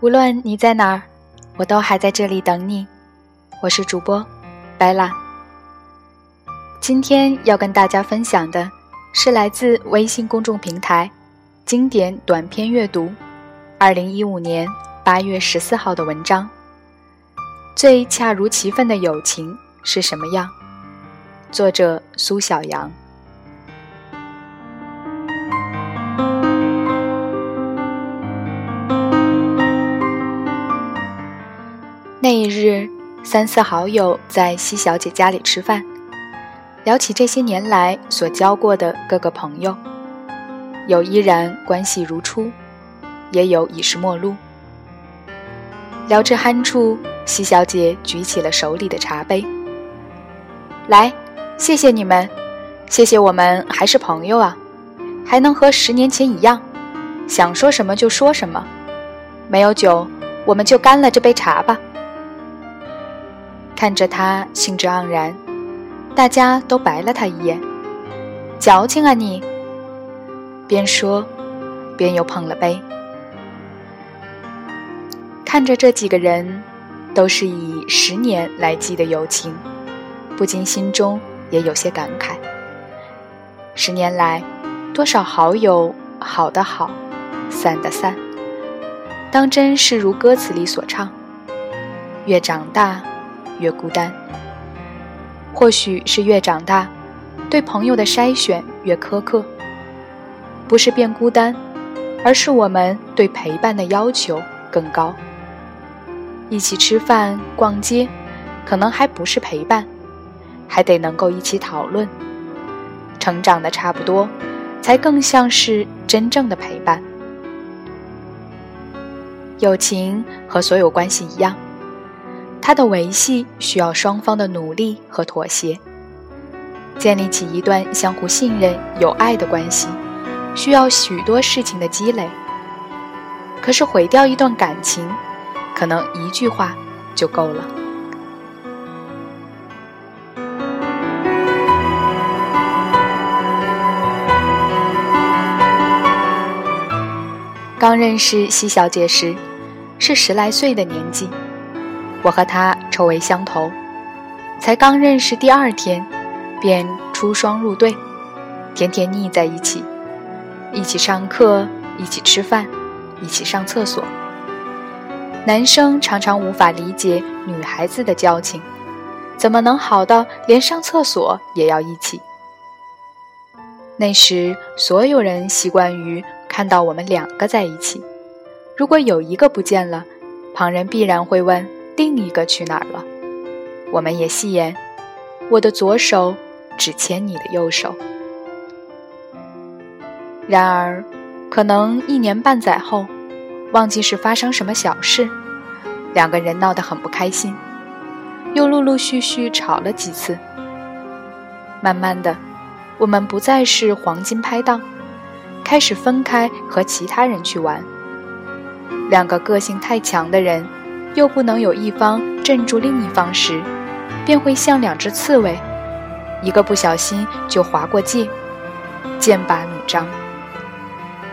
无论你在哪儿，我都还在这里等你。我是主播白兰。今天要跟大家分享的是来自微信公众平台“经典短篇阅读”二零一五年八月十四号的文章。最恰如其分的友情是什么样？作者苏小阳。那一日，三四好友在西小姐家里吃饭，聊起这些年来所交过的各个朋友，有依然关系如初，也有已是陌路。聊至酣处，西小姐举起了手里的茶杯，来，谢谢你们，谢谢我们还是朋友啊，还能和十年前一样，想说什么就说什么。没有酒，我们就干了这杯茶吧。看着他兴致盎然，大家都白了他一眼。矫情啊你！边说，边又碰了杯。看着这几个人，都是以十年来记的友情，不禁心中也有些感慨。十年来，多少好友好的好，散的散。当真是如歌词里所唱，越长大。越孤单，或许是越长大，对朋友的筛选越苛刻。不是变孤单，而是我们对陪伴的要求更高。一起吃饭、逛街，可能还不是陪伴，还得能够一起讨论。成长的差不多，才更像是真正的陪伴。友情和所有关系一样。它的维系需要双方的努力和妥协，建立起一段相互信任、有爱的关系，需要许多事情的积累。可是毁掉一段感情，可能一句话就够了。刚认识西小姐时，是十来岁的年纪。我和他臭味相投，才刚认识第二天，便出双入对，天天腻在一起，一起上课，一起吃饭，一起上厕所。男生常常无法理解女孩子的交情，怎么能好到连上厕所也要一起？那时所有人习惯于看到我们两个在一起，如果有一个不见了，旁人必然会问。另一个去哪儿了？我们也戏言，我的左手只牵你的右手。然而，可能一年半载后，忘记是发生什么小事，两个人闹得很不开心，又陆陆续续吵了几次。慢慢的，我们不再是黄金拍档，开始分开和其他人去玩。两个个性太强的人。又不能有一方镇住另一方时，便会像两只刺猬，一个不小心就划过界，剑拔弩张。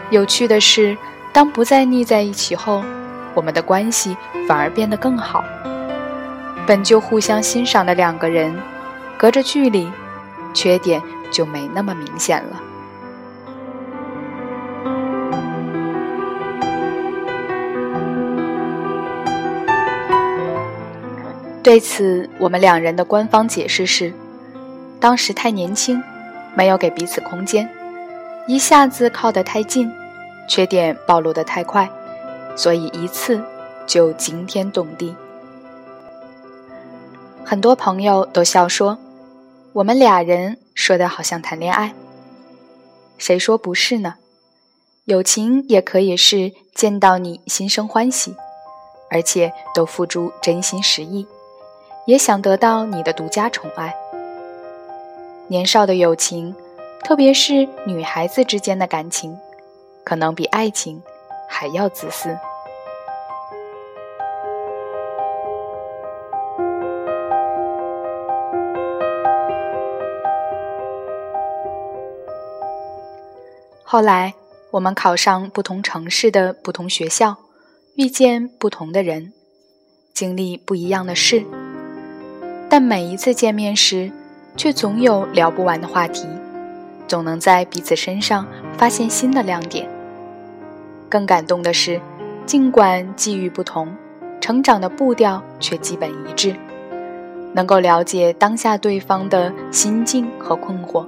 有趣的是，当不再腻在一起后，我们的关系反而变得更好。本就互相欣赏的两个人，隔着距离，缺点就没那么明显了。对此，我们两人的官方解释是：当时太年轻，没有给彼此空间，一下子靠得太近，缺点暴露得太快，所以一次就惊天动地。很多朋友都笑说，我们俩人说的好像谈恋爱。谁说不是呢？友情也可以是见到你心生欢喜，而且都付诸真心实意。也想得到你的独家宠爱。年少的友情，特别是女孩子之间的感情，可能比爱情还要自私。后来，我们考上不同城市的不同学校，遇见不同的人，经历不一样的事，但每一次见面时，却总有聊不完的话题，总能在彼此身上发现新的亮点。更感动的是，尽管际遇不同，成长的步调却基本一致，能够了解当下对方的心境和困惑。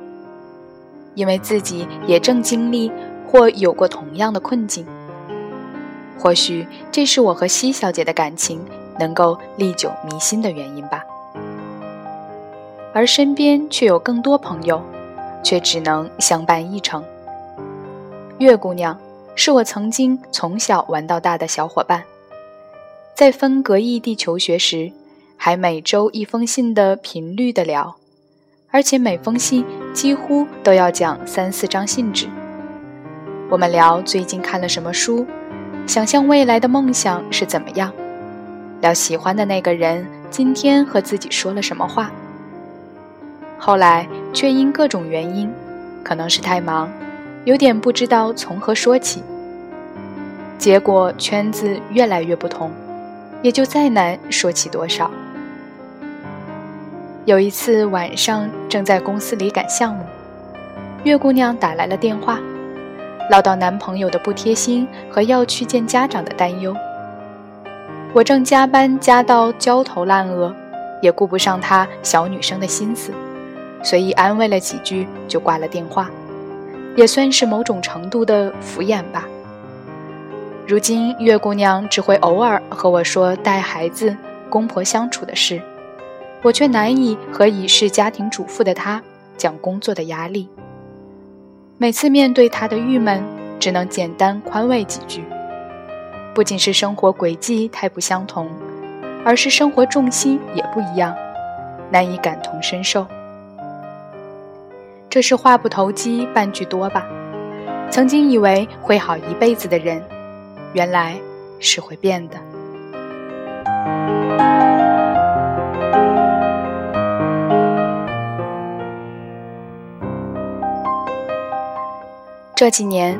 因为自己也正经历或有过同样的困境，或许这是我和西小姐的感情能够历久弥新的原因吧。而身边却有更多朋友，却只能相伴一程。月姑娘是我曾经从小玩到大的小伙伴，在分隔异地求学时，还每周一封信的频率的聊。而且每封信几乎都要讲三四张信纸。我们聊最近看了什么书，想象未来的梦想是怎么样，聊喜欢的那个人今天和自己说了什么话。后来却因各种原因，可能是太忙，有点不知道从何说起。结果圈子越来越不同，也就再难说起多少。有一次晚上，正在公司里赶项目，月姑娘打来了电话，唠叨男朋友的不贴心和要去见家长的担忧。我正加班加到焦头烂额，也顾不上她小女生的心思，随意安慰了几句就挂了电话，也算是某种程度的敷衍吧。如今月姑娘只会偶尔和我说带孩子、公婆相处的事。我却难以和已是家庭主妇的她讲工作的压力。每次面对她的郁闷，只能简单宽慰几句。不仅是生活轨迹太不相同，而是生活重心也不一样，难以感同身受。这是话不投机半句多吧？曾经以为会好一辈子的人，原来是会变的。这几年，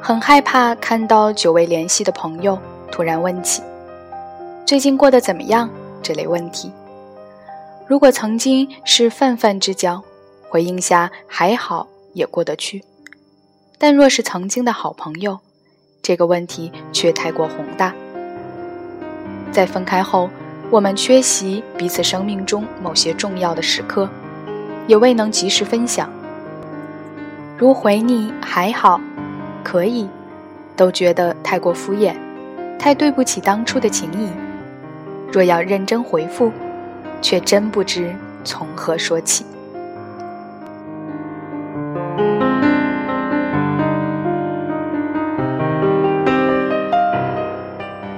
很害怕看到久未联系的朋友突然问起“最近过得怎么样”这类问题。如果曾经是泛泛之交，回应下还好也过得去；但若是曾经的好朋友，这个问题却太过宏大。在分开后，我们缺席彼此生命中某些重要的时刻，也未能及时分享。如回你还好，可以，都觉得太过敷衍，太对不起当初的情谊。若要认真回复，却真不知从何说起。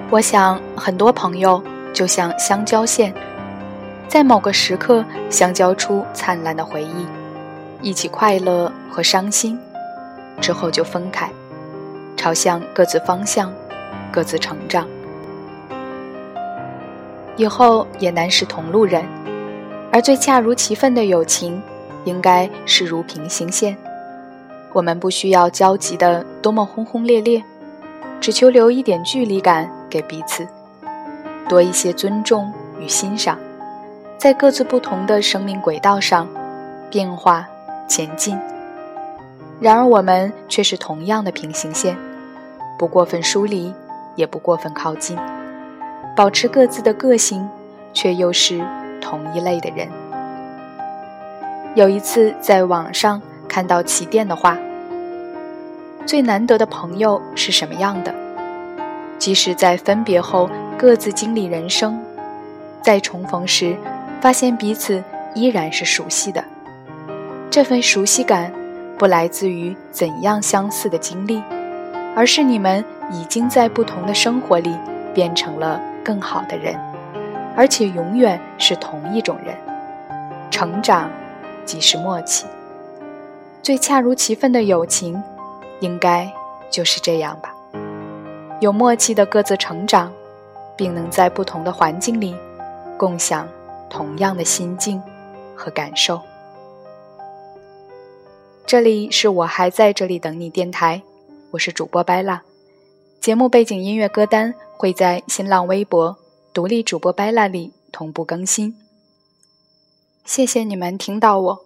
我想，很多朋友就像相交线，在某个时刻相交出灿烂的回忆。一起快乐和伤心，之后就分开，朝向各自方向，各自成长。以后也难是同路人，而最恰如其分的友情，应该是如平行线。我们不需要交集的多么轰轰烈烈，只求留一点距离感给彼此，多一些尊重与欣赏，在各自不同的生命轨道上变化。前进。然而，我们却是同样的平行线，不过分疏离，也不过分靠近，保持各自的个性，却又是同一类的人。有一次在网上看到起点的话：“最难得的朋友是什么样的？即使在分别后各自经历人生，在重逢时，发现彼此依然是熟悉的。”这份熟悉感，不来自于怎样相似的经历，而是你们已经在不同的生活里变成了更好的人，而且永远是同一种人。成长即是默契，最恰如其分的友情，应该就是这样吧。有默契的各自成长，并能在不同的环境里，共享同样的心境和感受。这里是我还在这里等你电台，我是主播白蜡。节目背景音乐歌单会在新浪微博独立主播白蜡里同步更新。谢谢你们听到我。